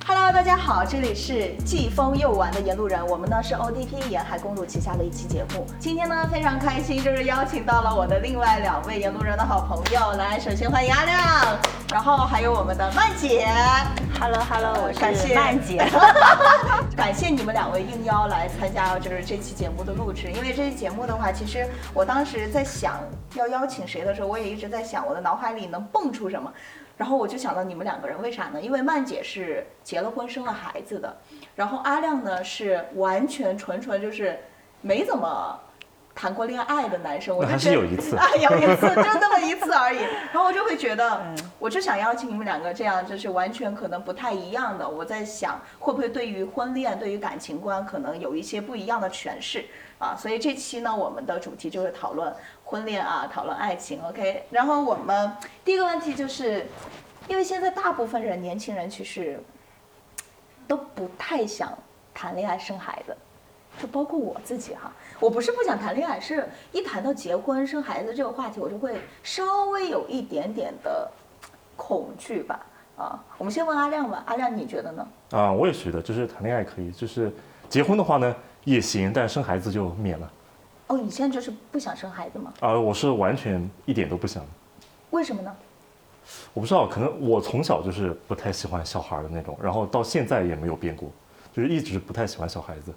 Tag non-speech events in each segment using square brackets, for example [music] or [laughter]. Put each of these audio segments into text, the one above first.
Hello，大家好，这里是既疯又玩的沿路人，我们呢是 ODP 沿海公路旗下的一期节目。今天呢非常开心，就是邀请到了我的另外两位沿路人的好朋友，来，首先欢迎阿亮，然后还有我们的曼姐。Hello Hello，我是曼姐。[laughs] 感谢你们两位应邀来参加就是这期节目的录制，因为这期节目的话，其实我当时在想要邀请谁的时候，我也一直在想我的脑海里能蹦出什么，然后我就想到你们两个人，为啥呢？因为曼姐是结了婚生了孩子的，然后阿亮呢是完全纯纯就是没怎么。谈过恋爱的男生，我就那还是有一次啊，有一次，就那么一次而已。[laughs] 然后我就会觉得，我就想邀请你们两个这样，就是完全可能不太一样的。我在想，会不会对于婚恋、对于感情观，可能有一些不一样的诠释啊？所以这期呢，我们的主题就是讨论婚恋啊，讨论爱情。OK，然后我们第一个问题就是，因为现在大部分人，年轻人其实都不太想谈恋爱、生孩子。就包括我自己哈，我不是不想谈恋爱，是一谈到结婚生孩子这个话题，我就会稍微有一点点的恐惧吧。啊，我们先问阿亮吧，阿亮你觉得呢？啊，我也觉得，就是谈恋爱可以，就是结婚的话呢也行，但生孩子就免了。哦，你现在就是不想生孩子吗？啊，我是完全一点都不想。为什么呢？我不知道，可能我从小就是不太喜欢小孩的那种，然后到现在也没有变过，就是一直不太喜欢小孩子。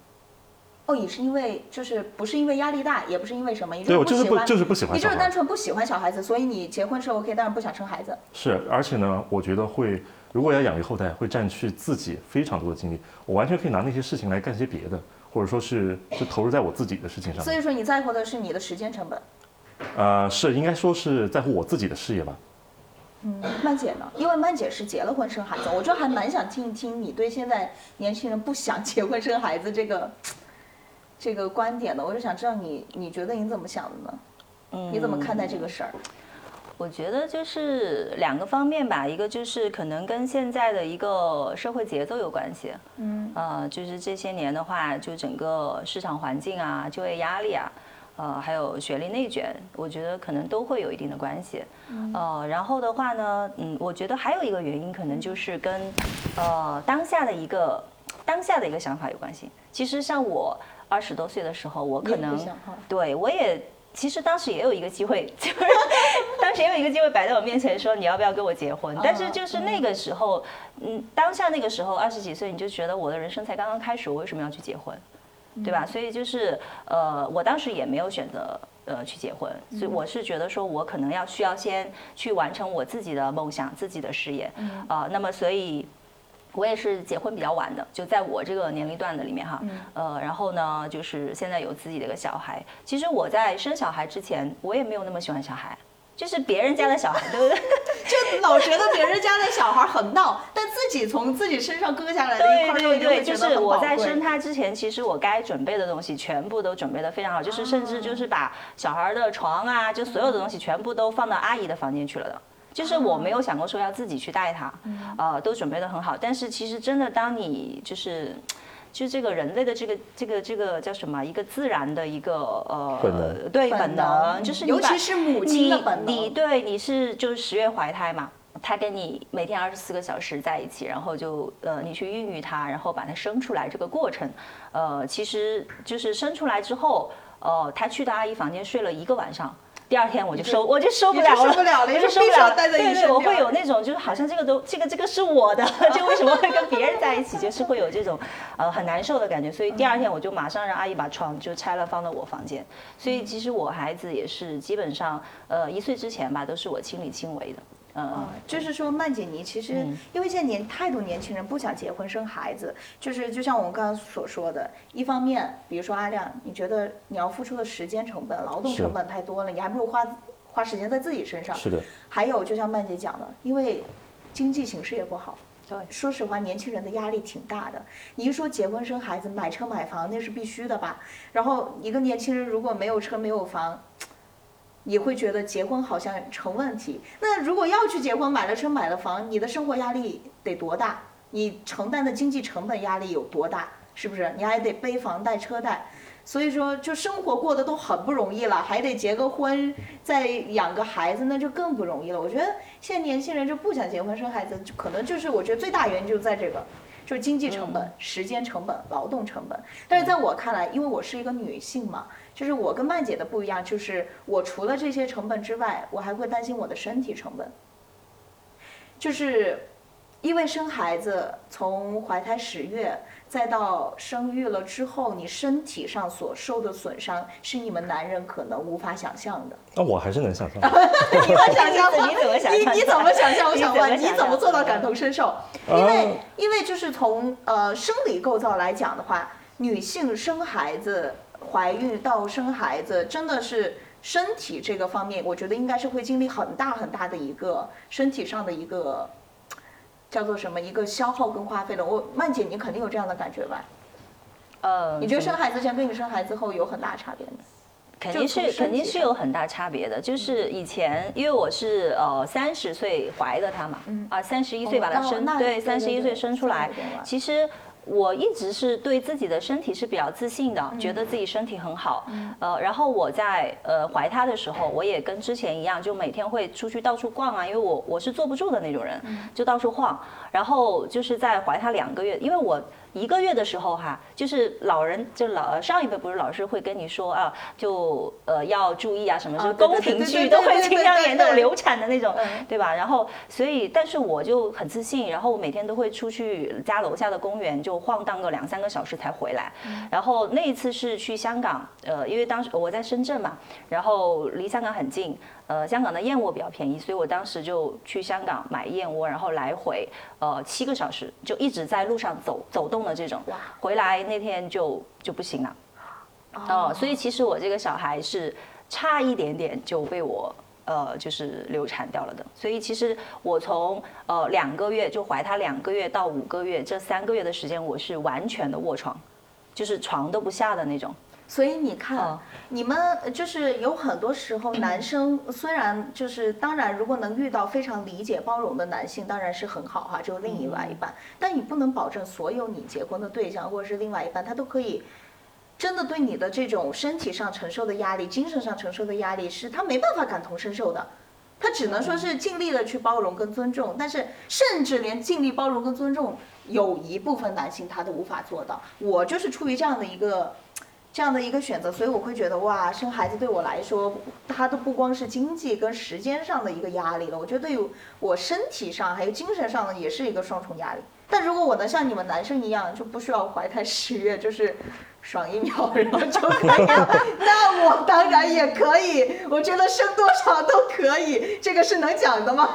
哦，也是因为就是不是因为压力大，也不是因为什么，你对，我就是，不就是不喜欢你就是。单纯不喜欢小孩子，所以你结婚是 OK，但是不想生孩子。是，而且呢，我觉得会，如果要养育后代，会占据自己非常多的精力。我完全可以拿那些事情来干些别的，或者说是就投入在我自己的事情上。所以说你在乎的是你的时间成本。呃，是应该说是在乎我自己的事业吧。嗯，曼姐呢？因为曼姐是结了婚生孩子，我就还蛮想听一听你对现在年轻人不想结婚生孩子这个这个观点的。我就想知道你你觉得你怎么想的呢？嗯你怎么看待这个事儿？我觉得就是两个方面吧，一个就是可能跟现在的一个社会节奏有关系，嗯呃，就是这些年的话，就整个市场环境啊、就业压力啊，呃，还有学历内卷，我觉得可能都会有一定的关系。呃，然后的话呢，嗯，我觉得还有一个原因，可能就是跟呃当下的一个当下的一个想法有关系。其实像我二十多岁的时候，我可能对我也。其实当时也有一个机会，[laughs] 就是当时也有一个机会摆在我面前，说你要不要跟我结婚？但是就是那个时候，嗯，当下那个时候二十几岁，你就觉得我的人生才刚刚开始，我为什么要去结婚？对吧？所以就是呃，我当时也没有选择呃去结婚，所以我是觉得说我可能要需要先去完成我自己的梦想、自己的事业啊、那么所以。我也是结婚比较晚的，就在我这个年龄段的里面哈，呃，然后呢，就是现在有自己的一个小孩。其实我在生小孩之前，我也没有那么喜欢小孩，就是别人家的小孩，对不对？[laughs] 就老觉得别人家的小孩很闹，但自己从自己身上割下来的一块肉，对对，你会觉就是我在生他之前，其实我该准备的东西全部都准备的非常好，就是甚至就是把小孩的床啊，就所有的东西全部都放到阿姨的房间去了的。就是我没有想过说要自己去带他，呃，都准备的很好。但是其实真的，当你就是。就这个人类的这个这个这个叫什么？一个自然的一个呃，本能本对本能能，就是尤其是母亲的你本能你对你是就是十月怀胎嘛，他跟你每天二十四个小时在一起，然后就呃你去孕育他，然后把他生出来这个过程，呃，其实就是生出来之后，呃，他去到阿姨房间睡了一个晚上。第二天我就收我就受不了了，受不了了我就受不了了。对对，带着一身我会有那种就是好像这个都这个这个是我的，就为什么会跟别人在一起？就是会有这种呃很难受的感觉。所以第二天我就马上让阿姨把床就拆了放到我房间。所以其实我孩子也是基本上呃一岁之前吧都是我亲力亲为的。嗯啊，就是说曼姐你其实嗯因为现在年太多年轻人不想结婚生孩子，就是就像我们刚刚所说的，一方面，比如说阿亮，你觉得你要付出的时间成本、劳动成本太多了，你还不如花花时间在自己身上。是的，还有就像曼姐讲的，因为经济形势也不好。对说实话，年轻人的压力挺大的。你一说结婚生孩子、买车买房，那是必须的吧？然后一个年轻人如果没有车没有房，你会觉得结婚好像成问题。那如果要去结婚，买了车买了房，你的生活压力得多大？你承担的经济成本压力有多大？是不是？你还得背房贷、车贷，所以说就生活过得都很不容易了，还得结个婚，再养个孩子，那就更不容易了。我觉得现在年轻人就不想结婚生孩子，就可能就是我觉得最大原因就在这个。就是经济成本、时间成本、劳动成本。但是在我看来，因为我是一个女性嘛，就是我跟曼姐的不一样，就是我除了这些成本之外，我还会担心我的身体成本。就是因为生孩子，从怀胎十月再到生育了之后，你身体上所受的损伤是你们男人可能无法想象的。那我还是能想象。[laughs] 你能想象吗？[laughs] 你怎么想象你你怎么想象？我想问，你怎么做到感同身受？因啊为因为就是从呃生理构造来讲的话，女性生孩子、怀孕到生孩子，真的是身体这个方面，我觉得应该是会经历很大很大的一个身体上的一个叫做什么一个消耗跟花费的。我曼姐，你肯定有这样的感觉吧？呃，你觉得生孩子前跟你生孩子后有很大差别吗？肯定是肯定是有很大差别的，就是以前因为我是呃三十岁怀的他嘛，啊三十一岁把他生，哦对三十一岁生出来其实。我一直是对自己的身体是比较自信的，嗯觉得自己身体很好。呃，然后我在呃怀他的时候，我也跟之前一样，就每天会出去到处逛啊，因为我我是坐不住的那种人，嗯就到处晃。然后就是在怀他两个月，因为我一个月的时候哈，就是老人就老上一辈不是老师会跟你说啊，就呃要注意啊什么，就是宫廷剧都会经常演那种流产的那种嗯，对吧？然后所以，但是我就很自信，然后我每天都会出去家楼下的公园就晃荡个两三个小时才回来。然后那一次是去香港，呃，因为当时我在深圳嘛，然后离香港很近，呃，香港的燕窝比较便宜，所以我当时就去香港买燕窝，然后来回呃七个小时，就一直在路上走走动的这种。回来那天就就不行了。哦，所以其实我这个小孩是差一点点就被我呃就是流产掉了的。所以其实我从呃两个月就怀他两个月到五个月这三个月的时间，我是完全的卧床，就是床都不下的那种。所以你看，嗯你们呃就是有很多时候，男生 [clears throat] 虽然就是当然，如果能遇到非常理解包容的男性，当然是很好哈，就另外一半。但你不能保证所有你结婚的对象或者是另外一半，他都可以真的对你的这种身体上承受的压力、精神上承受的压力，是他没办法感同身受的。他只能说是尽力的去包容跟尊重，但是甚至连尽力包容跟尊重，有一部分男性他都无法做到。我就是出于这样的一个。这样的一个选择，所以我会觉得哇，生孩子对我来说，它都不光是经济跟时间上的一个压力了，我觉得对于我身体上还有精神上的也是一个双重压力。但如果我能像你们男生一样，就不需要怀胎十月，就是爽一秒然后就可以了，[laughs] 那我当然也可以。我觉得生多少都可以，这个是能讲的吗？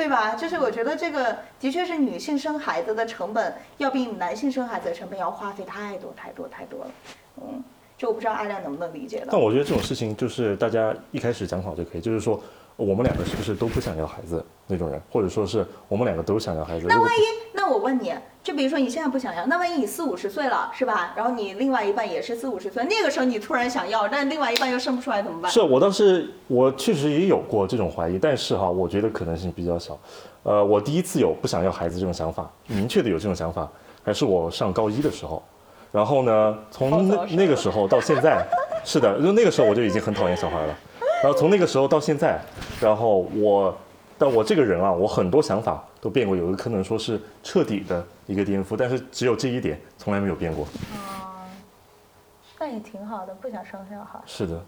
对吧？就是我觉得这个的确是女性生孩子的成本要比男性生孩子的成本要花费太多太多太多了。嗯，就我不知道阿亮能不能理解到但。我觉得这种事情就是大家一开始讲好就可以，就是说我们两个是不是都不想要孩子那种人，或者说是我们两个都想要孩子。那万一，那我问你，就比如说你现在不想要，那万一你四五十岁了，是吧？然后你另外一半也是四五十岁，那个时候你突然想要，但另外一半又生不出来怎么办？是我当时我确实也有过这种怀疑，但是哈，我觉得可能性比较小。呃，我第一次有不想要孩子这种想法，明确的有这种想法，还是我上高一的时候。然后呢，从那那个时候到现在，是的，就那个时候我就已经很讨厌小孩了。然后从那个时候到现在，然后我，但我这个人啊，我很多想法都变过，有的可能说是彻底的一个颠覆，但是只有这一点从来没有变过。那也挺好的，不想生小孩。是的，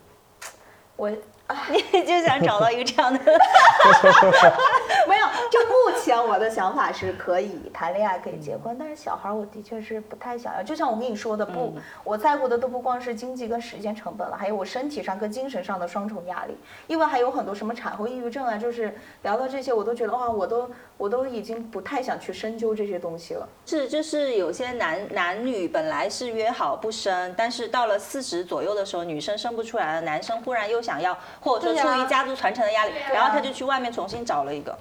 我 [laughs] 你就想找到一个这样的，[laughs] 没有，就目前我的想法是可以谈恋爱，可以结婚，但是小孩我的确是不太想要。就像我跟你说的，不，我在乎的都不光是经济跟时间成本了，还有我身体上跟精神上的双重压力，因为还有很多什么产后抑郁症啊，就是聊到这些，我都觉得哇，我都我都已经不太想去深究这些东西了。是就是有些男男女本来是约好不生，但是到了四十左右的时候，女生生不出来了，男生忽然又想要，或者说出于家族传承的压力，啊然后他就去外面重新找了一个。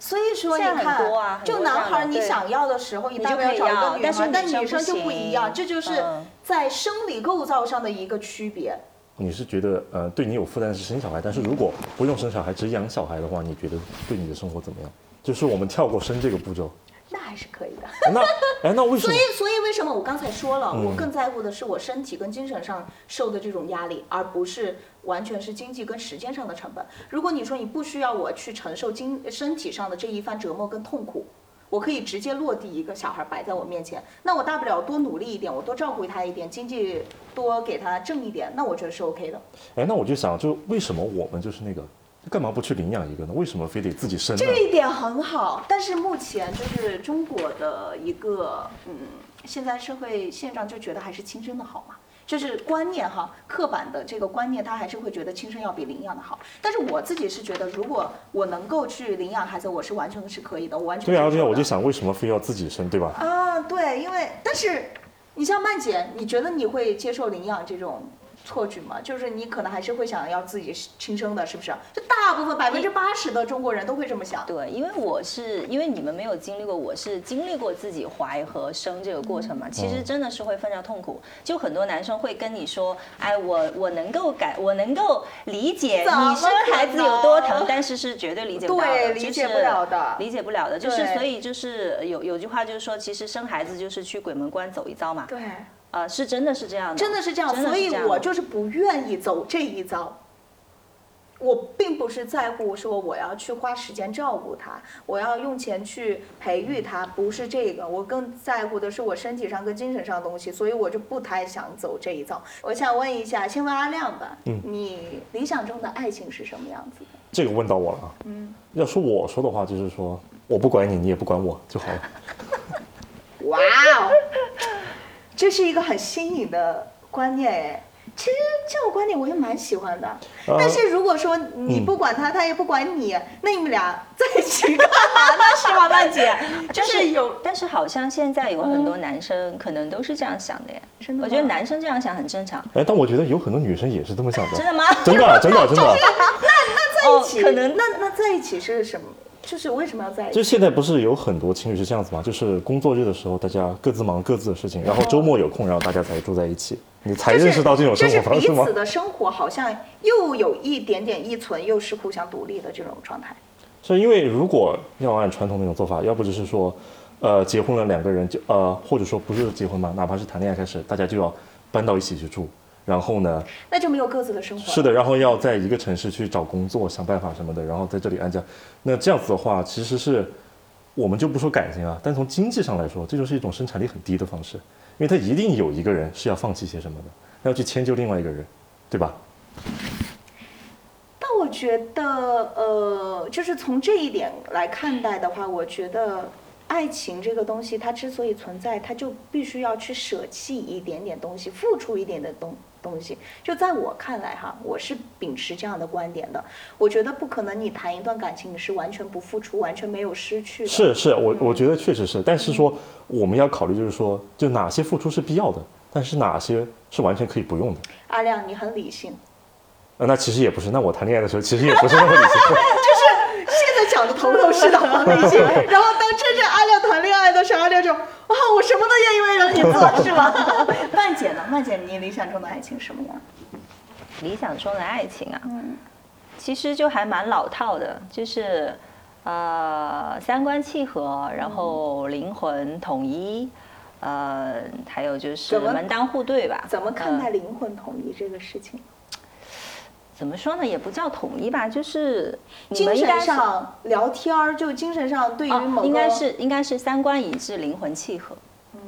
所以说你看，多啊就男孩儿你想要的时候，你大就可以不了找一个女要但是孩，但女生就不不一样，这就是嗯在生理构造上的一个区别。你是觉得呃对你有负担是生小孩，但是如果不用生小孩，只养小孩的话，你觉得对你的生活怎么样？就是我们跳过生这个步骤，那还是可以的。[laughs] 那哎那为什么所以，？所以为什么我刚才说了，嗯我更在乎的是我身体跟精神上受的这种压力，而不是完全是经济跟时间上的成本。如果你说你不需要我去承受经身体上的这一番折磨跟痛苦，我可以直接落地一个小孩摆在我面前，那我大不了多努力一点，我多照顾他一点，经济多给他挣一点，那我觉得是 OK 的。哎，那我就想，就为什么我们就是那个，干嘛不去领养一个呢？为什么非得自己生呢？这一点很好，但是目前就是中国的一个，嗯，现在社会现状就觉得还是亲生的好嘛。就是观念哈，刻板的这个观念，他还是会觉得亲生要比领养的好。但是我自己是觉得，如果我能够去领养孩子，我是完全是可以的，我完全对啊，对啊，我就想为什么非要自己生，对吧？啊，对，因为但是你像曼姐，你觉得你会接受领养这种错觉嘛？就是你可能还是会想要自己亲生的，是不是？就大部分百分之八十的中国人都会这么想。对，因为我是因为你们没有经历过，我是经历过自己怀和生这个过程嘛。其实真的是会非常痛苦。就很多男生会跟你说，哎，我我能够感，我能够理解你生孩子有多疼，但是是绝对理解不了的，对理解不了的就是理解不了的。就是所以就是有有句话就是说，其实生孩子就是去鬼门关走一遭嘛。对，呃，是真的是这样的，真的是这样，所以我就是不愿意走这一遭。我并不是在乎说我要去花时间照顾他，我要用钱去培育他，不是这个，我更在乎的是我身体上跟精神上的东西，所以我就不太想走这一遭。我想问一下，先问阿亮吧，嗯你理想中的爱情是什么样子的？这个问到我了啊。嗯，要说我说的话，就是说我不管你，你也不管我就好了。[laughs] 哇哦，这是一个很新颖的观念哎。其实这种观点我也蛮喜欢的，呃但是如果说你嗯不管他，他也不管你，那你们俩在一起干嘛呢？是吗，曼姐？[laughs] 就是有但是好像现在有很多男生可能都是这样想的耶。真的我觉得男生这样想很正常。哎，但我觉得有很多女生也是这么想的。真的吗？真的，真的，真的。[laughs] 那那在一起，可能那那在一起是什么？就是为什么要在一起？就现在不是有很多情侣是这样子吗？就是工作日的时候，大家各自忙各自的事情，然后周末有空，然后大家才住在一起，你才认识到这种生活方式吗彼此？的生活好像又有一点点依存，又是互相独立的这种状态。是因为如果要按传统那种做法，要不就是说，呃，结婚了两个人就呃，或者说不是结婚嘛，哪怕是谈恋爱开始，大家就要搬到一起去住，然后呢，那就没有各自的生活。是的，然后要在一个城市去找工作，想办法什么的，然后在这里安家。那这样子的话，其实是我们就不说感情啊，但从经济上来说，这就是一种生产力很低的方式，因为他一定有一个人是要放弃些什么的，要去迁就另外一个人，对吧？但我觉得，呃，就是从这一点来看待的话，我觉得爱情这个东西，它之所以存在，它就必须要去舍弃一点点东西，付出一点的东东西。就在我看来，哈，我是秉持这样的观点的。我觉得不可能，你谈一段感情，你是完全不付出，完全没有失去的。是是，我我觉得确实是，但是说我们要考虑就是说，就哪些付出是必要的，但是哪些是完全可以不用的。阿亮，你很理性，呃，那其实也不是，那我谈恋爱的时候其实也不是那么理性。[laughs] 就是现在讲的头头是道，很理性。然后当真正阿亮谈恋爱的时候，阿亮就啊，我什么都愿意为了你做，是吗？曼姐呢？曼姐，你理想中的爱情什么样？理想中的爱情啊，嗯其实就还蛮老套的，就是呃三观契合，然后灵魂统一，呃，还有就是门当户对吧？怎么看呃待灵魂统一这个事情？怎么说呢？也不叫统一吧，就是你精神们应该上聊天儿，就精神上对于某哦，应该是应该是三观一致，灵魂契合。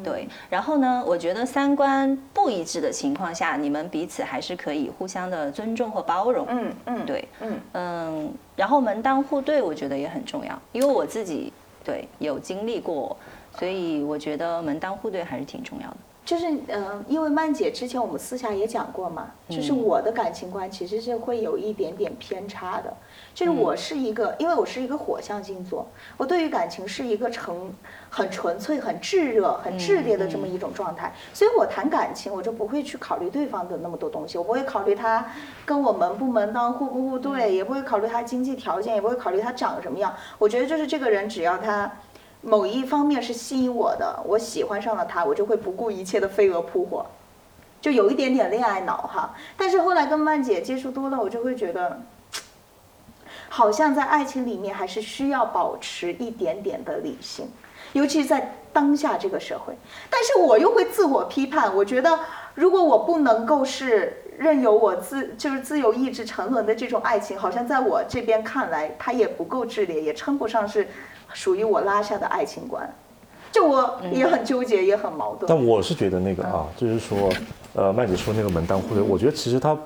对，然后呢，我觉得三观不一致的情况下，你们彼此还是可以互相的尊重和包容。嗯嗯对，嗯嗯，然后门当户对，我觉得也很重要，因为我自己对有经历过，所以我觉得门当户对还是挺重要的。就是嗯、呃因为曼姐之前我们私下也讲过嘛，就是嗯我的感情观其实是会有一点点偏差的。就是嗯我是一个，因为我是一个火象星座，我对于感情是一个成很纯粹、很炙热、很炽烈的这么一种状态，所以我谈感情我就不会去考虑对方的那么多东西，我不会考虑他跟我门不门当、户不户对，也不会考虑他经济条件，也不会考虑他长什么样。我觉得就是这个人只要他。某一方面是吸引我的，我喜欢上了他，我就会不顾一切的飞蛾扑火，就有一点点恋爱脑哈。但是后来跟曼姐接触多了，我就会觉得，好像在爱情里面还是需要保持一点点的理性，尤其是在当下这个社会。但是我又会自我批判，我觉得如果我不能够是任由我自就是自由意志沉沦的这种爱情，好像在我这边看来，它也不够炽烈，也称不上是属于我拉下的爱情观，就我也很纠结，也很矛盾。但我是觉得那个啊，就是说，呃，麦姐说那个门当户对，我觉得其实它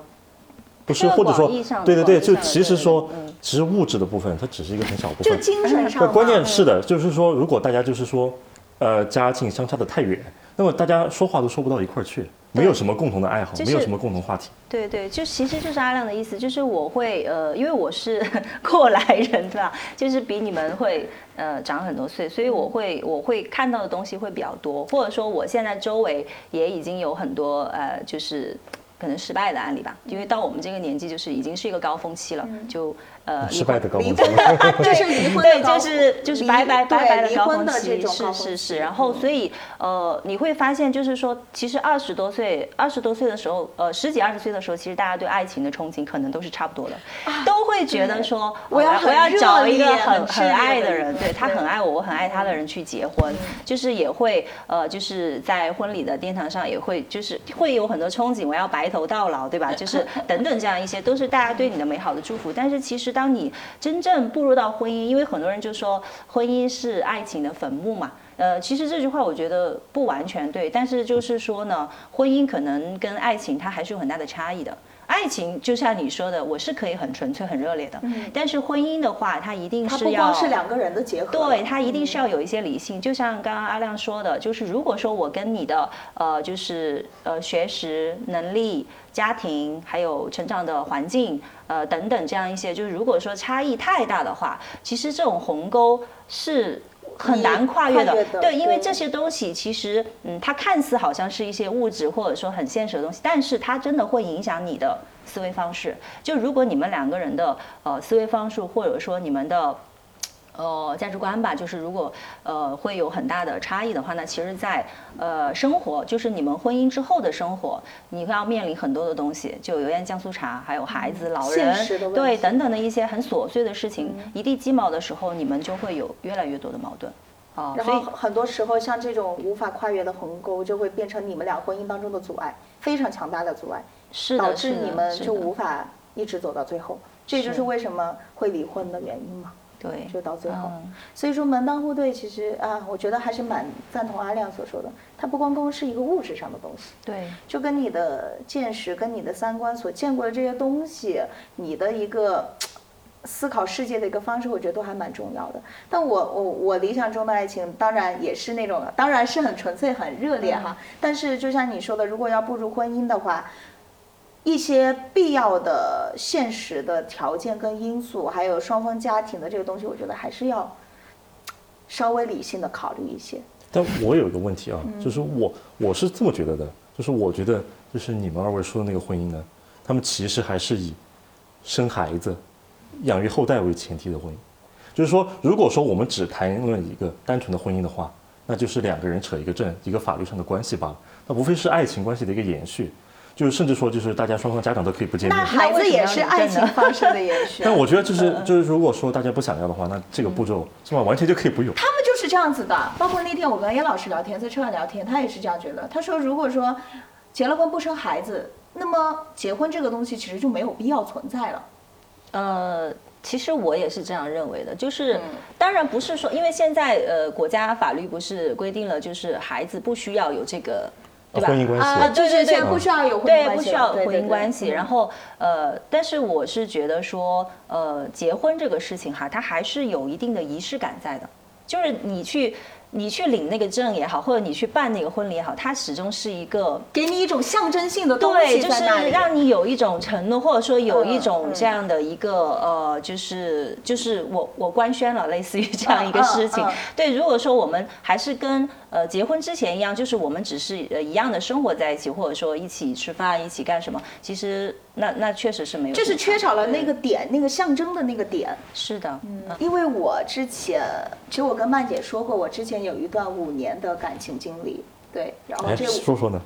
不是，或者说对对对，就其实说嗯，其实物质的部分它只是一个很小部分就。精神上关键是的，就是说，如果大家就是说，呃，家境相差的太远，那么大家说话都说不到一块儿去，没有什么共同的爱好，没有什么共同话题。对对，就其实就是阿亮的意思，就是我会呃，因为我是 [laughs] 过来人对吧？就是比你们会呃长很多岁，所以我会我会看到的东西会比较多，或者说我现在周围也已经有很多呃，就是可能失败的案例吧，因为到我们这个年纪，就是已经是一个高峰期了，就呃失败的高离峰期婚。[laughs] 的，这是离婚的对，就是就是离拜拜拜拜的高峰婚的这期，种是是是。然后嗯所以呃，你会发现就是说，其实二十多岁、二十多岁的时候，呃，十几二十岁的时候，其实大家对爱情的憧憬可能都是差不多的，都会觉得说，啊我要我我要找一个很很爱的人，对他很爱我，我很爱他的人去结婚，就是也会呃，就是在婚礼的殿堂上也会就是会有很多憧憬，我要白头到老，对吧？就是等等这样一些，都是大家对你的美好的祝福。但是其实当你真正步入到婚姻，因为很多人就说婚姻是爱情的坟墓嘛。呃，其实这句话我觉得不完全对，但是就是说呢，婚姻可能跟爱情它还是有很大的差异的。爱情就像你说的，我是可以很纯粹、很热烈的，但是婚姻的话，它一定它不是要光是两个人的结合，对，它一定是要有一些理性。就像刚刚阿亮说的，就是如果说我跟你的呃，就是呃学识能力、家庭还有成长的环境呃等等这样一些，就是如果说差异太大的话，其实这种鸿沟是。很难跨越的，越的对，因为这些东西其实，嗯，它看似好像是一些物质或者说很现实的东西，但是它真的会影响你的思维方式。就如果你们两个人的呃思维方式，或者说你们的呃价值观吧，就是如果呃会有很大的差异的话，那其实在，呃生活，就是你们婚姻之后的生活，你会要面临很多的东西，就油盐酱醋茶，还有孩子、老人对等等的一些很琐碎的事情，一地鸡毛的时候，你们就会有越来越多的矛盾。啊，然所以后很多时候，像这种无法跨越的鸿沟，就会变成你们俩婚姻当中的阻碍，非常强大的阻碍，是，导致你们就无法一直走到最后。这就是是为什么会离婚的原因嘛，对，就到最后。嗯所以说门当户对，其实啊，我觉得还是蛮赞同阿亮所说的，它不光光是一个物质上的东西，对，就跟你的见识、跟你的三观所见过的这些东西，你的一个思考世界的一个方式，我觉得都还蛮重要的。但我我我理想中的爱情，当然也是那种，当然是很纯粹、很热烈哈。但是就像你说的，如果要步入婚姻的话，一些必要的现实的条件跟因素，还有双方家庭的这个东西，我觉得还是要稍微理性的考虑一些。但我有一个问题啊，嗯就是我我是这么觉得的，就是我觉得就是你们二位说的那个婚姻呢，他们其实还是以生孩子、养育后代为前提的婚姻。就是说，如果说我们只谈论一个单纯的婚姻的话，那就是两个人扯一个证，一个法律上的关系罢了，那无非是爱情关系的一个延续。就是甚至说，就是大家双方家长都可以不见面那。孩子也是爱情方式的延续。但我觉得就是就是，如果说大家不想要的话，那这个步骤是吧，完全就可以不用。他们就是这样子的，包括那天我跟叶老师聊天，在车上聊天，他也是这样觉得。他说，如果说结了婚不生孩子，那么结婚这个东西其实就没有必要存在了。呃，其实我也是这样认为的，就是嗯当然不是说，因为现在呃国家法律不是规定了，就是孩子不需要有这个。对吧？婚姻关系啊，对对对，不需要有婚姻，关系对不需要婚了对对对姻关系。嗯然后呃，但是我是觉得说，呃，结婚这个事情哈，它还是有一定的仪式感在的，就是你去你去领那个证也好，或者你去办那个婚礼也好，它始终是一个给你一种象征性的东对，西就是在那里。让你有一种承诺，或者说有一种这样的一个、呃，就是就是我我官宣了，类似于这样一个嗯事情。嗯嗯对，如果说我们还是跟呃结婚之前一样，就是我们只是呃一样的生活在一起，或者说一起吃饭、一起干什么，其实那那确实是没有就是缺少了那个点，那个象征的那个点。是的，嗯因为我之前，其实我跟曼姐说过，我之前有一段五年的感情经历，对，然后哎，这说说呢？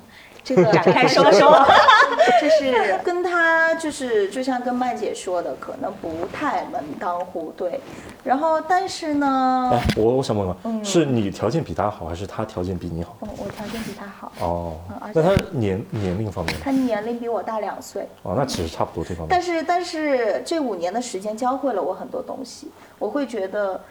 这个展开说说，[laughs] 就是跟他就是就像跟曼姐说的，可能不太门当户对，然后但是呢，哎，我我想问嗯。问，是你条件比他好，还是他条件比你好？我我条件比他好，哦。那他年年龄方面，他年龄比我大两岁，哦，那其实差不多这方面。但。是但是这五年的时间教会了我很多东西，我会觉得，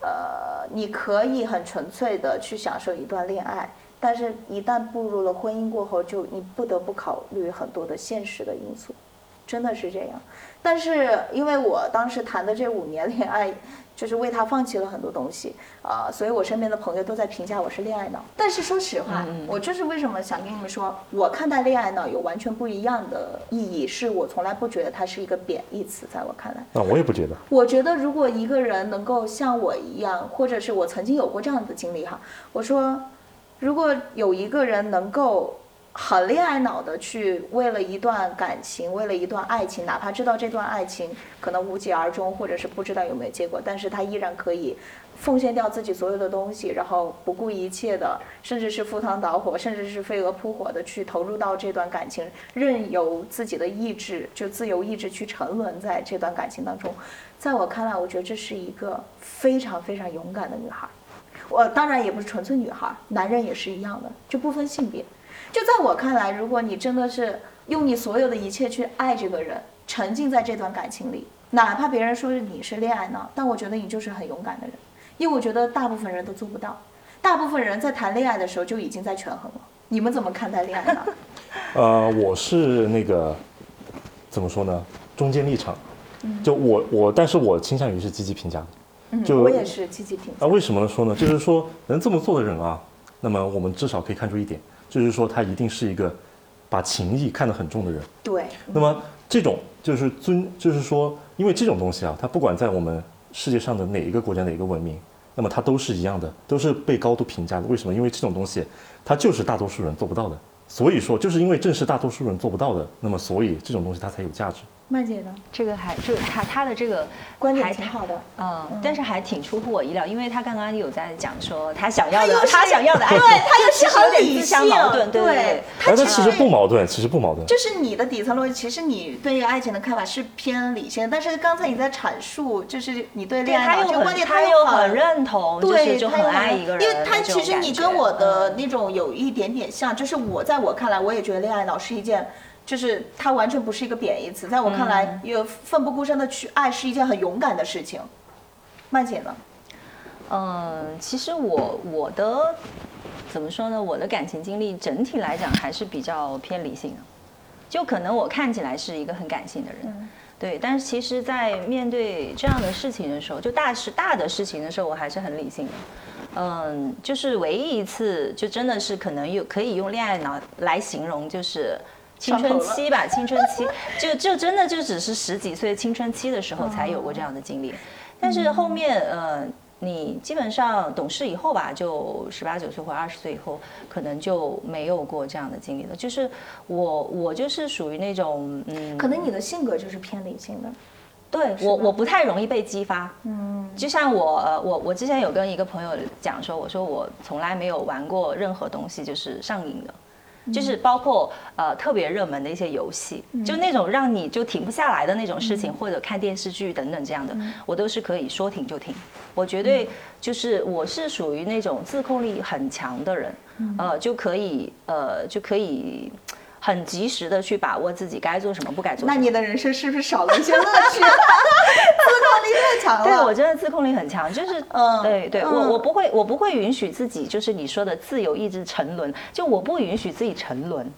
呃，你可以很纯粹的去享受一段恋爱，但是一旦步入了婚姻过后，就你不得不考虑很多的现实的因素，真的是这样。但是因为我当时谈的这五年恋爱，就是为他放弃了很多东西啊、所以我身边的朋友都在评价我是恋爱脑。但是说实话，我就是为什么想跟你们说，我看待恋爱脑有完全不一样的意义，是我从来不觉得它是一个贬义词，在我看来。那我也不觉得。我觉得，如果一个人能够像我一样，或者是我曾经有过这样的经历哈，我说，如果有一个人能够很恋爱脑的去为了一段感情，为了一段爱情，哪怕知道这段爱情可能无疾而终，或者是不知道有没有结果，但是他依然可以奉献掉自己所有的东西，然后不顾一切的，甚至是赴汤蹈火，甚至是飞蛾扑火的去投入到这段感情，任由自己的意志就自由意志去沉沦在这段感情当中。在我看来，我觉得这是一个非常非常勇敢的女孩。我当然也不是纯粹女孩，男人也是一样的，就不分性别。就在我看来，如果你真的是用你所有的一切去爱这个人，沉浸在这段感情里，哪怕别人说你是恋爱脑，但我觉得你就是很勇敢的人，因为我觉得大部分人都做不到。大部分人在谈恋爱的时候就已经在权衡了。你们怎么看待恋爱呢？[laughs] 呃，我是那个怎么说呢？中间立场，就我我，但是我倾向于是积极评价的。嗯，就我也是积极评价啊，。为什么说呢？就是说能这么做的人啊，那么我们至少可以看出一点，就是说他一定是一个把情谊看得很重的人。对，那么这种就是尊，就是说，因为这种东西啊，它不管在我们世界上的哪一个国家、哪一个文明，那么它都是一样的，都是被高度评价的。为什么？因为这种东西，它就是大多数人做不到的。所以说，就是因为正是大多数人做不到的，那么所以这种东西它才有价值。麦姐呢？这个还就是他他的这个观点还挺好的。嗯，但是还挺出乎我意料，因为他刚刚有在讲说他想要的他想要的爱情，[laughs] 对他又是很理性矛盾，对他其实不矛盾，其实不矛盾。就是你的底层逻辑，其实你对爱情的看法是偏理性的，但是刚才你在阐述，就是你对对恋爱这个观点，他又又很认同，对，是就很爱一个人因为他其实你跟我的嗯那种有一点点像，就是我在我看来，我也觉得恋爱脑是一件。就是它完全不是一个贬义词，在我看嗯来，有奋不顾身的去爱是一件很勇敢的事情。曼姐呢？嗯，其实我我的怎么说呢？我的感情经历整体来讲还是比较偏理性的，就可能我看起来是一个很感性的人，嗯对，但是其实，在面对这样的事情的时候，就大事大的事情的时候，我还是很理性的。嗯，就是唯一一次，就真的是可能有可以用恋爱脑来形容，就是。青春期吧，青春期。[laughs] 就就真的就只是十几岁青春期的时候才有过这样的经历，但是后面呃，你基本上懂事以后吧，就十八九岁或二十岁以后，可能就没有过这样的经历了。就是我我就是属于那种嗯，可能你的性格就是偏理性的。对我我不太容易被激发，嗯，就像我呃我我之前有跟一个朋友讲说，我说我从来没有玩过任何东西就是上瘾的。就是包括呃特别热门的一些游戏，就那种让你就停不下来的那种事情，或者看电视剧等等这样的，我都是可以说停就停。我绝对就是我是属于那种自控力很强的人，呃就可以呃就可以很及时的去把握自己该做什么，不该做什么。那你的人生是不是少了一些乐趣？[laughs] 自控力太强了。对我真的自控力很强，就是嗯对对，嗯我我不会我不会允许自己就是你说的自由意志沉沦，就我不允许自己沉沦，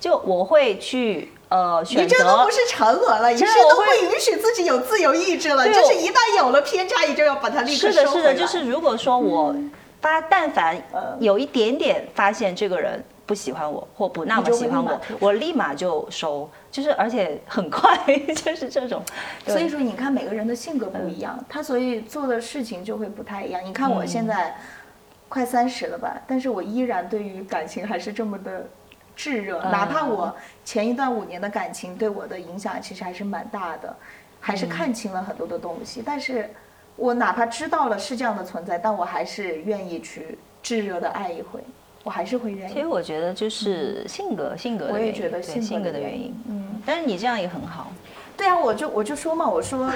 就我会去呃选你这都不是沉沦了，你是都不允许自己有自由意志了。就是一旦有了偏差，你就要把它立刻是的，是的，收回来就是如果说我发但凡嗯有一点点发现这个人不喜欢我或不那么喜欢我我立马就收，就是而且很快，[laughs] 就是这种。所以说，你看每个人的性格不一样，他所以做的事情就会不太一样。你看我现在快三十了吧，但是我依然对于感情还是这么的炙热，哪怕我前一段五年的感情对我的影响其实还是蛮大的，还是看清了很多的东西。但是我哪怕知道了是这样的存在，但我还是愿意去炙热的爱一回，我还是会愿意。其实我觉得就是性格，性格的我也觉得性格性格的原因的原因。嗯，但是你这样也很好。对啊，我就我就说嘛，我说，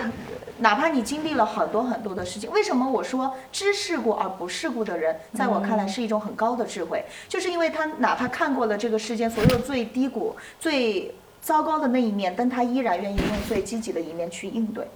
哪怕你经历了很多很多的事情，为什么我说知世故而不世故的人，在我看来是一种很高的智慧，就是因为他哪怕看过了这个世间所有最低谷、最糟糕的那一面，但他依然愿意用最积极的一面去应对。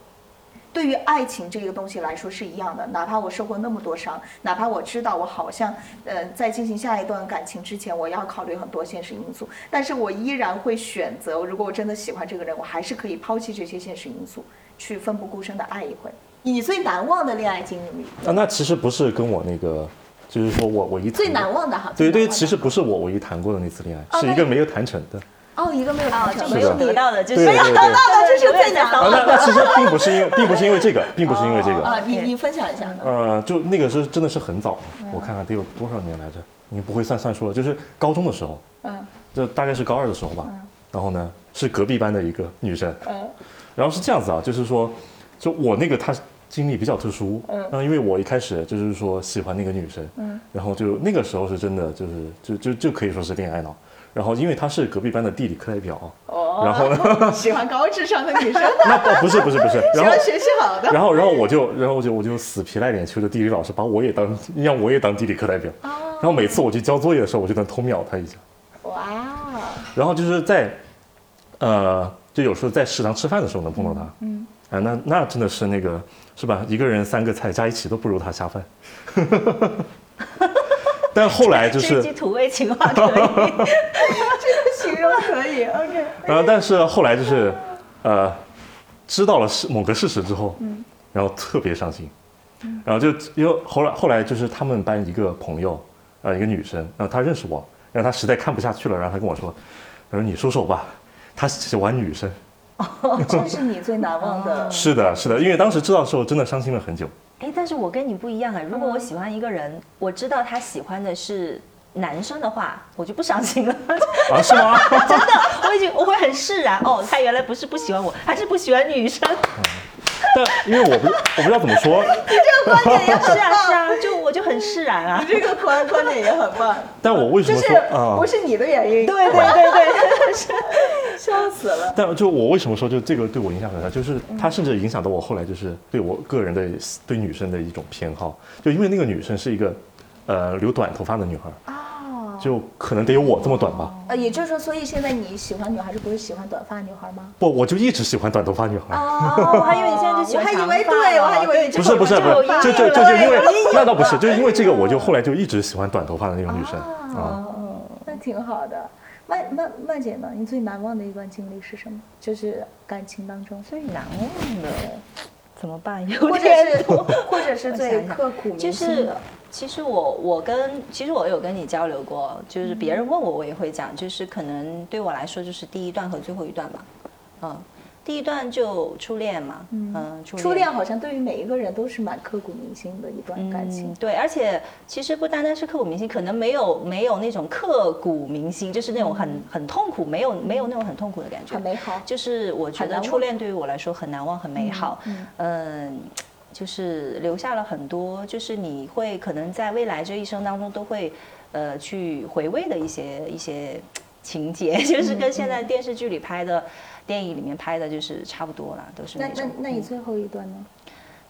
对于爱情这个东西来说是一样的，哪怕我受过那么多伤，哪怕我知道我好像呃在进行下一段感情之前，我要考虑很多现实因素，但是我依然会选择，如果我真的喜欢这个人，我还是可以抛弃这些现实因素，去奋不顾身的爱一回。你最难忘的恋爱经历？啊，那其实不是跟我那个，就是说我唯一最难忘的哈。对对，其实不是我唯一谈过的那次恋爱，是一个没有谈成的。哦，一个没有谈成，没有得到的，就是没有得到的，就是最难忘的。那其实并不是因为，并不是因为这个，并不是因为这个啊。你你分享一下。呃，就那个是真的是很早，我看看得有多少年来着？你不会算算数了，就是高中的时候，嗯，就大概是高二的时候吧。然后呢，是隔壁班的一个女生，嗯，然后是这样子啊，就是说，就我那个她经历比较特殊，嗯，因为我一开始就是说喜欢那个女生，嗯，然后就那个时候是真的就是就就就可以说是恋爱脑。然后，因为他是隔壁班的地理课代表，哦，然后呢，[laughs] 喜欢高智商的女生，[laughs] 那不不是不是不是，[laughs] 然后学习好的，然后然后我就然后我就我就死皮赖脸求着地理老师把我也当让我也当地理课代表，哦，然后每次我去交作业的时候，我就能偷瞄他一下，哇，然后就是在，呃，就有时候在食堂吃饭的时候能碰到他，嗯，啊，那那真的是那个是吧？一个人三个菜加一起都不如他下饭。但后来就是土味情话可以，[laughs] 这个形容可以，OK。然后但是后来就是，呃，知道了事某个事实之后，嗯，然后特别伤心，嗯，然后就因为后来后来就是他们班一个朋友，呃，一个女生，然后她认识我，然后她实在看不下去了，然后她跟我说，她说你说说吧，她喜欢女生。哦，这是你最难忘的。[laughs] 是的，是的，因为当时知道的时候真的伤心了很久。哎，但是我跟你不一样啊，如果我喜欢一个人，我知道他喜欢的是男生的话，我就不伤心了。啊，是吗？[laughs] 真的，我已经我会很释然哦，他原来不是不喜欢我，还是不喜欢女生。[laughs] [laughs] 但因为我不我不知道怎么说，[laughs] 你这个观点也很 [laughs] 是啊是啊，就我就很释然啊。你这个观观点也很棒。但我为什么说啊？不是你的原因。对对对对，笑死了。但就我为什么说就这个对我影响很大，就是他甚至影响到我后来就是对我个人的对女生的一种偏好，就因为那个女生是一个呃留短头发的女孩。就可能得有我这么短吧。呃，也就是说，所以现在你喜欢女孩是不是喜欢短发女孩吗？不，我就一直喜欢短头发女孩。哦，我还以为你现在就喜欢长发。我还以为对，我还以为不是不是不是，就就就就因为那倒不是，就是因为这个，我就后来就一直喜欢短头发的那种女生。哦，那挺好的。曼曼曼姐呢？你最难忘的一段经历是什么？就是感情当中最难忘的，怎么办？或者是或者是最刻骨铭心的。其实我我跟其实我有跟你交流过，就是别人问我我也会讲，就是可能对我来说就是第一段和最后一段吧，嗯，第一段就初恋嘛，嗯，初恋。好像对于每一个人都是蛮刻骨铭心的一段感情，对，而且其实不单单是刻骨铭心，可能没有没有那种刻骨铭心，就是那种很很痛苦，没有没有那种很痛苦的感觉，很美好，就是我觉得初恋对于我来说很难忘，很美好，嗯。就是留下了很多，就是你会可能在未来这一生当中都会，呃，去回味的一些一些情节，[laughs] 就是跟现在电视剧里拍的、电影里面拍的，就是差不多了，都是那种。那那那你最后一段呢？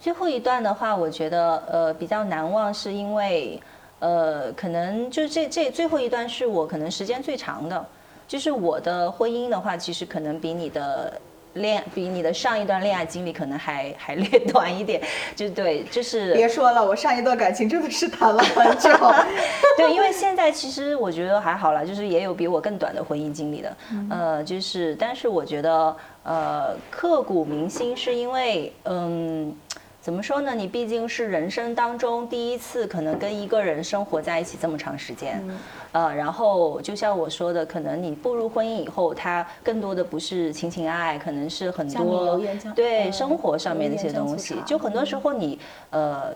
最后一段的话，我觉得呃比较难忘，是因为呃可能就这这最后一段是我可能时间最长的，就是我的婚姻的话，其实可能比你的。恋比你的上一段恋爱经历可能还还 [laughs] 略短一点，就对，就是别说了，我上一段感情真的是谈了很久。[laughs] 对，因为现在其实我觉得还好啦，就是也有比我更短的婚姻经历的，呃，就是但是我觉得呃刻骨铭心是因为嗯。怎么说呢？你毕竟是人生当中第一次，可能跟一个人生活在一起这么长时间，呃，然后就像我说的，可能你步入婚姻以后，它更多的不是情情爱爱，可能是很多对生活上面的一些东西。就很多时候你呃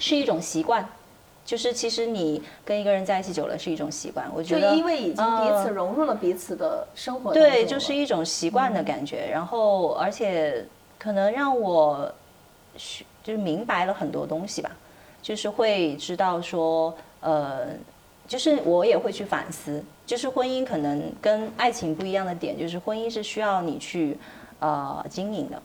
是一种习惯，就是其实你跟一个人在一起久了是一种习惯。我觉得就因为已经彼此融入了彼此的生活，对，就是一种习惯的感觉。然后而且可能让我。就是明白了很多东西吧，就是会知道说，呃，就是我也会去反思，就是婚姻可能跟爱情不一样的点，就是婚姻是需要你去呃经营的，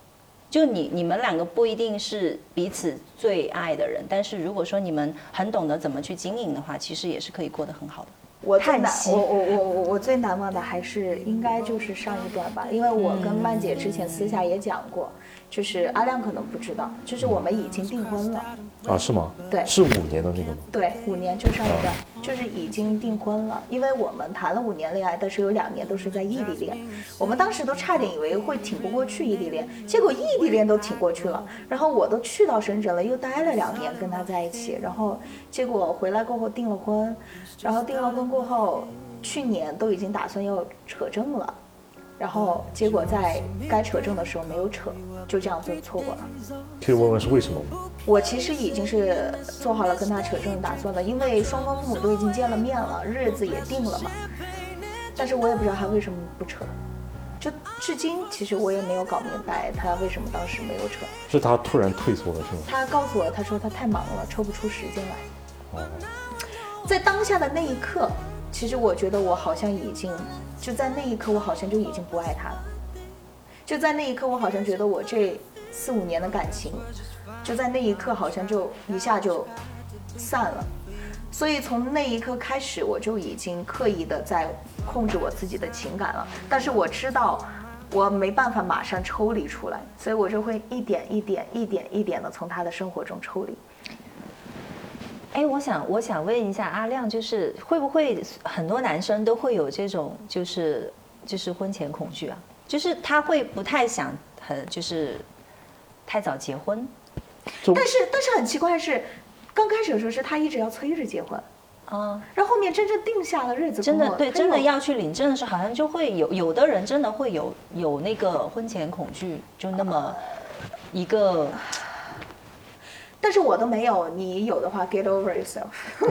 就你你们两个不一定是彼此最爱的人，但是如果说你们很懂得怎么去经营的话，其实也是可以过得很好的。我太难，我我我我我最难忘的还是应该就是上一段吧，因为我跟曼姐之前私下也讲过。就是阿亮可能不知道，就是我们已经订婚了。啊，是吗？对是五年的那个吗？对，五年就上一段，就是已经订婚了。因为我们谈了五年恋爱，但是有两年都是在异地恋。我们当时都差点以为会挺不过去异地恋，结果异地恋都挺过去了。然后我都去到深圳了，又待了两年跟他在一起。然后结果回来过后订了婚，然后订了婚过后，去年都已经打算要扯证了。然后结果在该扯证的时候没有扯，就这样就错过了。可以问问是为什么吗？我其实已经是做好了跟他扯证的打算了，因为双方父母都已经见了面了，日子也定了嘛。但是我也不知道他为什么不扯，就至今其实我也没有搞明白他为什么当时没有扯。是他突然退缩了是吗？他告诉我，他说他太忙了，抽不出时间来。哦，在当下的那一刻，其实我觉得我好像已经，就在那一刻，我好像就已经不爱他了。就在那一刻，我好像觉得我这四五年的感情，就在那一刻好像就一下就散了。所以从那一刻开始，我就已经刻意的在控制我自己的情感了。但是我知道，我没办法马上抽离出来，所以我就会一点一点、一点一点的从他的生活中抽离。哎，我想我想问一下阿亮，就是会不会很多男生都会有这种就是就是婚前恐惧啊？就是他会不太想很就是太早结婚但是但是很奇怪的是，刚开始的时候是他一直要催着结婚，啊？然后后面真正定下了日子，真的对，真的要去领证的时候，好像就会有有的人真的会有有那个婚前恐惧，就那么一个。但是我都没有，你有的话，get over yourself。[laughs]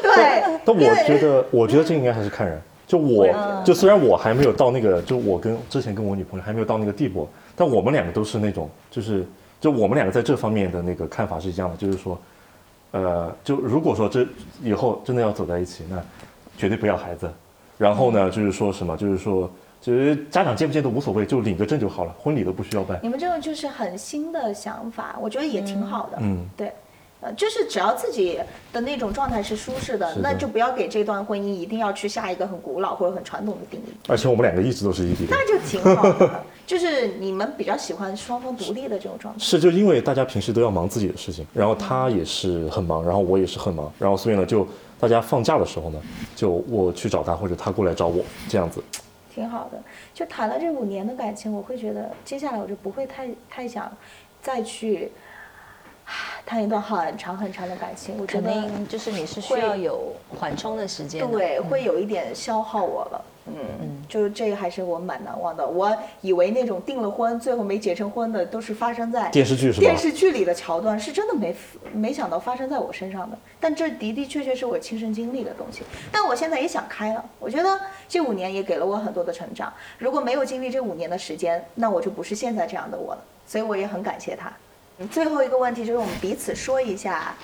对，但我觉得，我觉得这应该还是看人。就我嗯，就虽然我还没有到那个，就我跟之前跟我女朋友还没有到那个地步，但我们两个都是那种，就是就我们两个在这方面的那个看法是一样的，就是说，呃，就如果说这以后真的要走在一起，那绝对不要孩子。然后呢，就是说什么，就是说，就是家长见不见都无所谓，就领个证就好了，婚礼都不需要办。你们这种就是很新的想法，我觉得也挺好的。嗯，对，呃，就是只要自己的那种状态是舒适的，的那就不要给这段婚姻一定要去下一个很古老或者很传统的定义，而且我们两个一直都是异地恋。那就挺好的。就是你们比较喜欢双方独立的这种状态。是，就因为大家平时都要忙自己的事情，然后他也是很忙，然后我也是很忙，然后所以呢，就大家放假的时候呢，就我去找他，或者他过来找我，这样子。挺好的。就谈了这五年的感情，我会觉得接下来我就不会太太想再去 [sighs] 谈一段很长很长的感情。我觉肯得定就是你是需要有缓冲的时间的。对，会有一点消耗我了。嗯嗯，就是这个还是我蛮难忘的。我以为那种订了婚最后没结成婚的，都是发生在电视剧是吧电视剧里的桥段，是真的没没想到发生在我身上的。但这的的确确是我亲身经历的东西。但我现在也想开了，我觉得这五年也给了我很多的成长。如果没有经历这五年的时间，那我就不是现在这样的我了。所以我也很感谢他。最后一个问题就是我们彼此说一下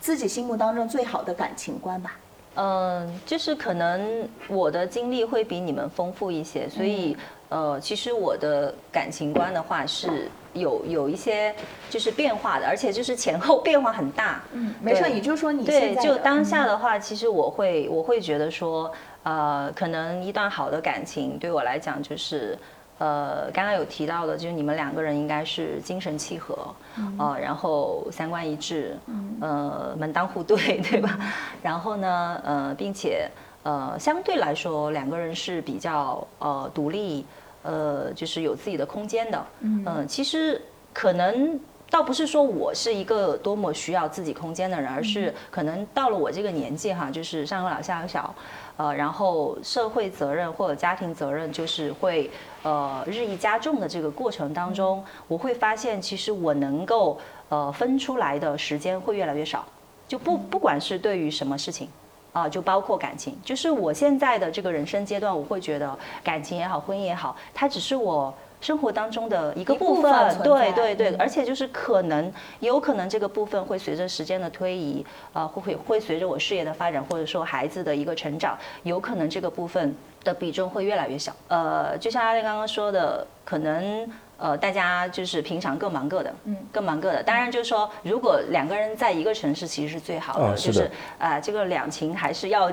自己心目当中最好的感情观吧。嗯，就是可能我的经历会比你们丰富一些，所以呃，其实我的感情观的话是有有一些就是变化的，而且就是前后变化很大。嗯，没事，对你就说你对，就当下的话，其实我会我会觉得说，呃，可能一段好的感情对我来讲就是。呃，刚刚有提到的，就是你们两个人应该是精神契合，呃，然后三观一致，呃，门当户对，[laughs] 对吧？然后呢，呃，并且呃，相对来说，两个人是比较呃独立，呃，就是有自己的空间的。嗯、其实可能倒不是说我是一个多么需要自己空间的人，而是可能到了我这个年纪哈，就是上有老下有小，呃，然后社会责任或者家庭责任就是会呃日益加重的这个过程当中，我会发现其实我能够呃分出来的时间会越来越少，就不不管是对于什么事情。啊，就包括感情，就是我现在的这个人生阶段，我会觉得感情也好，婚姻也好，它只是我生活当中的一个一部部分。对对对，嗯而且就是可能有可能这个部分会随着时间的推移，呃，会会会随着我事业的发展，或者说孩子的一个成长，有可能这个部分的比重会越来越小。呃，就像阿丽刚刚说的，可能呃，大家就是平常各忙各的，嗯，各忙各的。当然，就是说，如果两个人在一个城市，其实是最好的，啊就是是啊、这个两情还是要，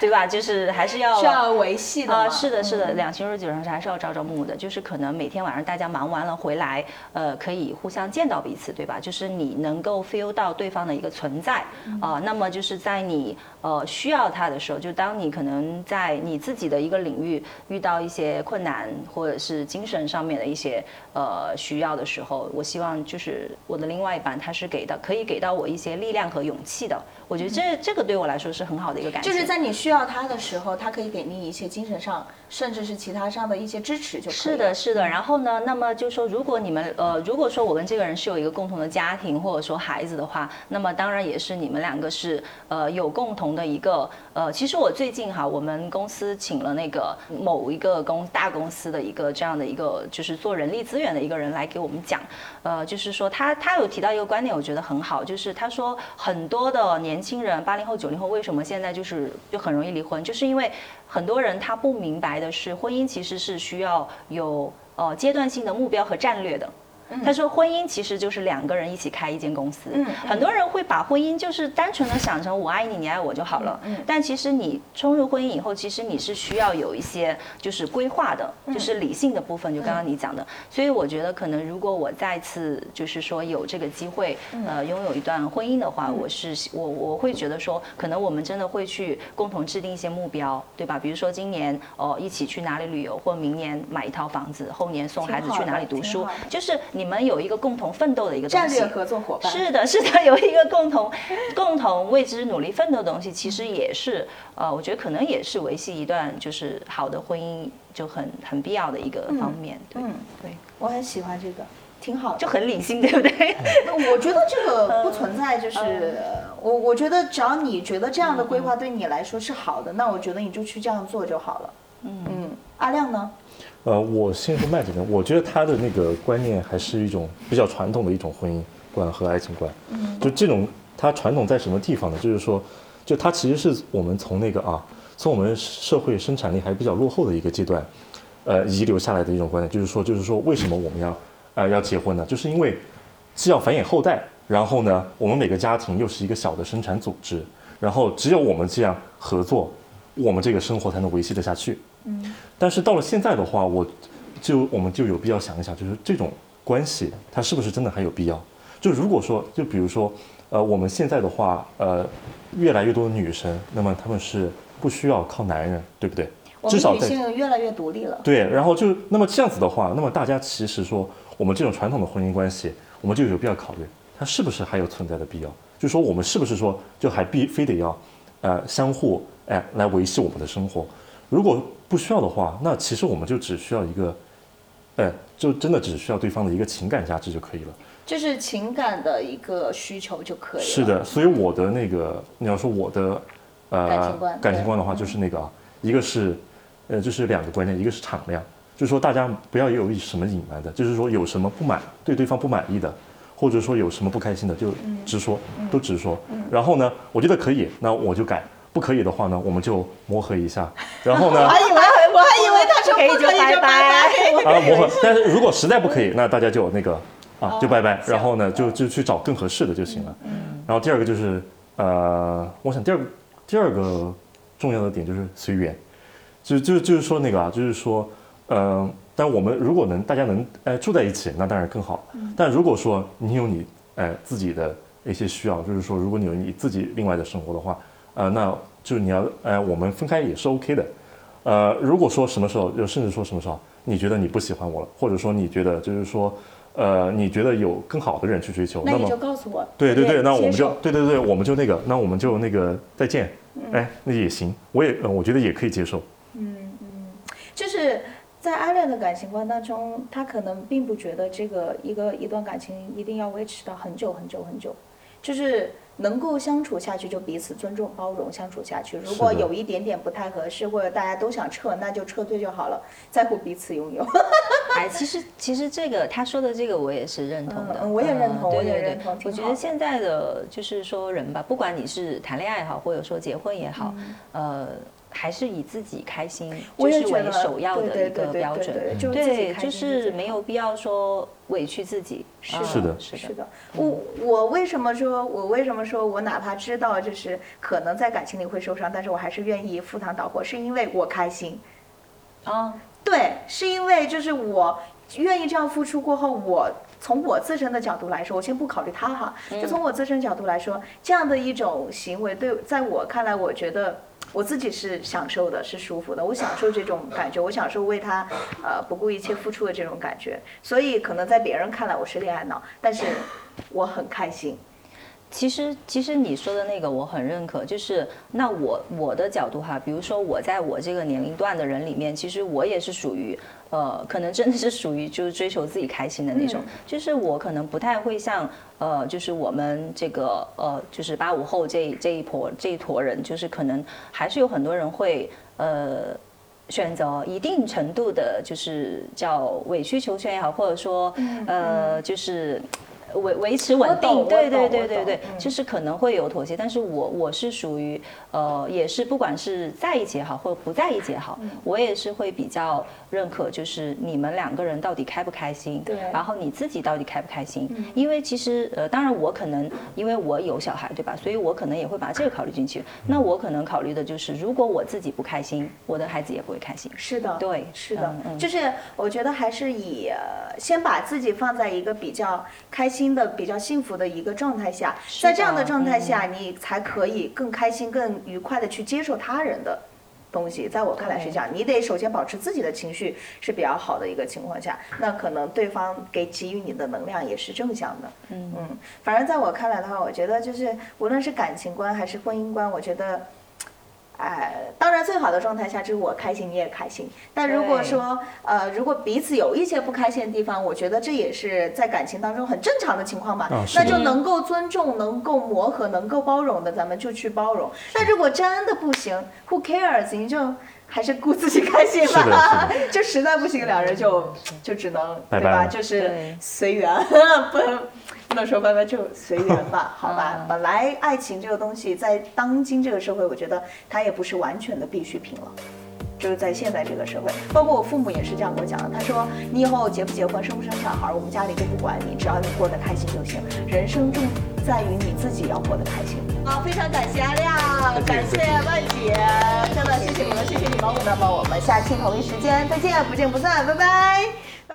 对吧？就是还是要需要维系的啊、嘛是的，是的，嗯两情日基本上是还是要朝朝暮暮的，就是可能每天晚上大家忙完了回来，呃，可以互相见到彼此，对吧？就是你能够 feel 到对方的一个存在嗯啊、那么就是在你呃需要他的时候，就当你可能在你自己的一个领域遇到一些困难，或者是精神上面的一些呃需要的时候，我希望就是我的另外一半他是给到可以给到我一些力量和勇气的。我觉得这这个对我来说是很好的一个感觉。就是在你需要他的时候，他可以给你一些精神上，甚至是其他上的一些支持就可以了。是的，是的。然后呢，那么就说，如果你们呃，如果说我跟这个人是有一个共同的家庭，或者说孩子的话，那么当然也是你们两个是呃有共同的一个呃。其实我最近哈，我们公司请了那个某一个公大公司的一个这样的一个就是做人力资源的一个人来给我们讲，呃，就是说他他有提到一个观点，我觉得很好，就是他说很多的年年轻人，八零后、九零后为什么现在就是就很容易离婚，就是因为很多人他不明白的是，婚姻其实是需要有呃阶段性的目标和战略的。他说，婚姻其实就是两个人一起开一间公司。嗯很多人会把婚姻就是单纯的想成我爱你，你爱我就好了。但其实你冲入婚姻以后，其实你是需要有一些就是规划的，就是理性的部分，就刚刚你讲的。所以我觉得，可能如果我再次就是说有这个机会，呃，拥有一段婚姻的话，我是我我会觉得说，可能我们真的会去共同制定一些目标，对吧？比如说今年哦一起去哪里旅游，或明年买一套房子，后年送孩子去哪里读书就是你们有一个共同奋斗的一个。战略合作伙伴。是的，[laughs] 是的，有一个共同、共同为之努力奋斗的东西，其实也是呃，我觉得可能也是维系一段就是好的婚姻就很很必要的一个方面。对，嗯，对，我很喜欢这个，挺好。就很理性，对不对？我觉得这个不存在，就是嗯我我觉得只要你觉得这样的规划对你来说是好的，那我觉得你就去这样做就好了。嗯嗯阿亮呢？呃，我先说麦子呢，我觉得他的那个观念还是一种比较传统的一种婚姻观和爱情观。嗯，就这种它传统在什么地方呢？就是说，就它其实是我们从那个啊，从我们社会生产力还比较落后的一个阶段，呃，遗留下来的一种观念，就是说，就是说，为什么我们要呃要结婚呢？就是因为既要繁衍后代，然后呢，我们每个家庭又是一个小的生产组织，然后只有我们这样合作，我们这个生活才能维系得下去。嗯，但是到了现在的话，我就我们就有必要想一想，就是这种关系它是不是真的还有必要？就如果说，就比如说，呃，我们现在的话，呃，越来越多的女生，那么她们是不需要靠男人，对不对？我们女至少女性越来越独立了。对，然后就那么这样子的话，那么大家其实说我们这种传统的婚姻关系，我们就有必要考虑它是不是还有存在的必要？就说我们是不是说就还必非得要，呃，相互哎来维系我们的生活？如果不需要的话，那其实我们就只需要一个，哎，就真的只需要对方的一个情感价值就可以了。就是情感的一个需求就可以了。是的，所以我的那个你要说我的呃感情观感情观的话，就是那个啊，一个是呃就是两个观念，一个是敞亮，就是说大家不要有什么隐瞒的，就是说有什么不满对对方不满意的，或者说有什么不开心的就直说，都直说。然后呢，我觉得可以，那我就改；不可以的话呢，我们就磨合一下。[laughs] 然后呢我，还以为我还以为他说可以就不可以就拜拜。啊磨合，但是如果实在不可以，那大家就那个啊就拜拜，然后呢就就去找更合适的就行了。然后第二个就是呃，我想第二个第二个重要的点就是随缘，就就就是说那个啊，就是说，嗯、但我们如果能大家能呃住在一起，那当然更好。但如果说你有你呃自己的一些需要，就是说如果你有你自己另外的生活的话，呃，那就是你要呃我们分开也是 OK 的。呃，如果说什么时候，就甚至说什么时候，你觉得你不喜欢我了，或者说你觉得就是说，呃，你觉得有更好的人去追求，么那你就告诉我。对对对，那我们就对对对，我们就那个，那我们就那个再见，哎，那也行，我也呃我觉得也可以接受。嗯嗯就是在阿亮的感情观当中，他可能并不觉得这个一个一段感情一定要维持到很久很久很久，就是能够相处下去就彼此尊重包容相处下去。如果有一点点不太合适，或者大家都想撤，那就撤退就好了，[laughs] 在乎彼此拥有。哎，其实其实这个他说的这个我也是认同的，我也认同对我也对对认同我觉得现在的就是说人吧，不管你是谈恋爱也好，或者说结婚也好，嗯呃。还是以自己开心我就是为首要的对一个对对对标准对，就是自己，开心就是没有必要说委屈自己。是的是的，是的，我我为什么说，我为什么说我哪怕知道就是可能在感情里会受伤，但是我还是愿意赴汤蹈火，是因为我开心。啊，对，是因为就是我愿意这样付出过后，我从我自身的角度来说，我先不考虑他哈，就从我自身角度来说，这样的一种行为对，在我看来，我觉得。我自己是享受的，是舒服的，我享受这种感觉，我享受为他，呃，不顾一切付出的这种感觉。所以可能在别人看来我是恋爱脑，但是我很开心。其实，其实你说的那个我很认可，就是那我我的角度哈，比如说我在我这个年龄段的人里面，其实我也是属于，呃，可能真的是属于就是追求自己开心的那种，[laughs] 就是我可能不太会像，呃，就是我们这个呃，就是八五后这这一坨这一坨人，就是可能还是有很多人会呃。选择一定程度的，就是叫委曲求全也好，或者说，呃，就是维维持稳定，对对对对对，嗯。就是可能会有妥协，但是我我是属于呃，也是不管是在一起也好，或者不在一起也好，嗯。我也是会比较认可，就是你们两个人到底开不开心，对。嗯然后你自己到底开不开心，因为其实呃，当然我可能因为我有小孩对吧，所以我可能也会把这个考虑进去。那我可能考虑的就是，如果我自己不开心，我的孩子也不会开心。是的，对是的，就是我觉得还是以、呃先把自己放在一个比较开心的、比较幸福的一个状态下，在这样的的状态嗯下，你才可以更开心、更愉快的去接受他人的。东西，在我看来是这样，你得首先保持自己的情绪是比较好的一个情况下，那可能对方给给予你的能量也是正向的。嗯嗯，反正在我看来的话，我觉得就是无论是感情观还是婚姻观，我觉得。哎，当然，最好的状态下就是我开心，你也开心。但如果说，呃，如果彼此有一些不开心的地方，我觉得这也是在感情当中很正常的情况吧。哦那就能够尊重、能够磨合、能够包容的，咱们就去包容。那如果真的不行，Who cares？你就还是顾自己开心吧。[laughs] 就实在不行，两人就就只能对吧？就是随缘，[laughs] 不能不能说拜拜，就随缘吧，好吧嗯。本来爱情这个东西，在当今这个社会，我觉得它也不是完全的必需品了。就是在现在这个社会，包括我父母也是这样跟我讲的。他说：“你以后结不结婚，生不生小孩，我们家里都不管你，只要你过得开心就行。人生重在于你自己要过得开心。”好，非常感谢阿亮，感谢万姐，真的谢谢你们，谢谢你们，那么我们下期同一时间再见，不见不散，拜拜。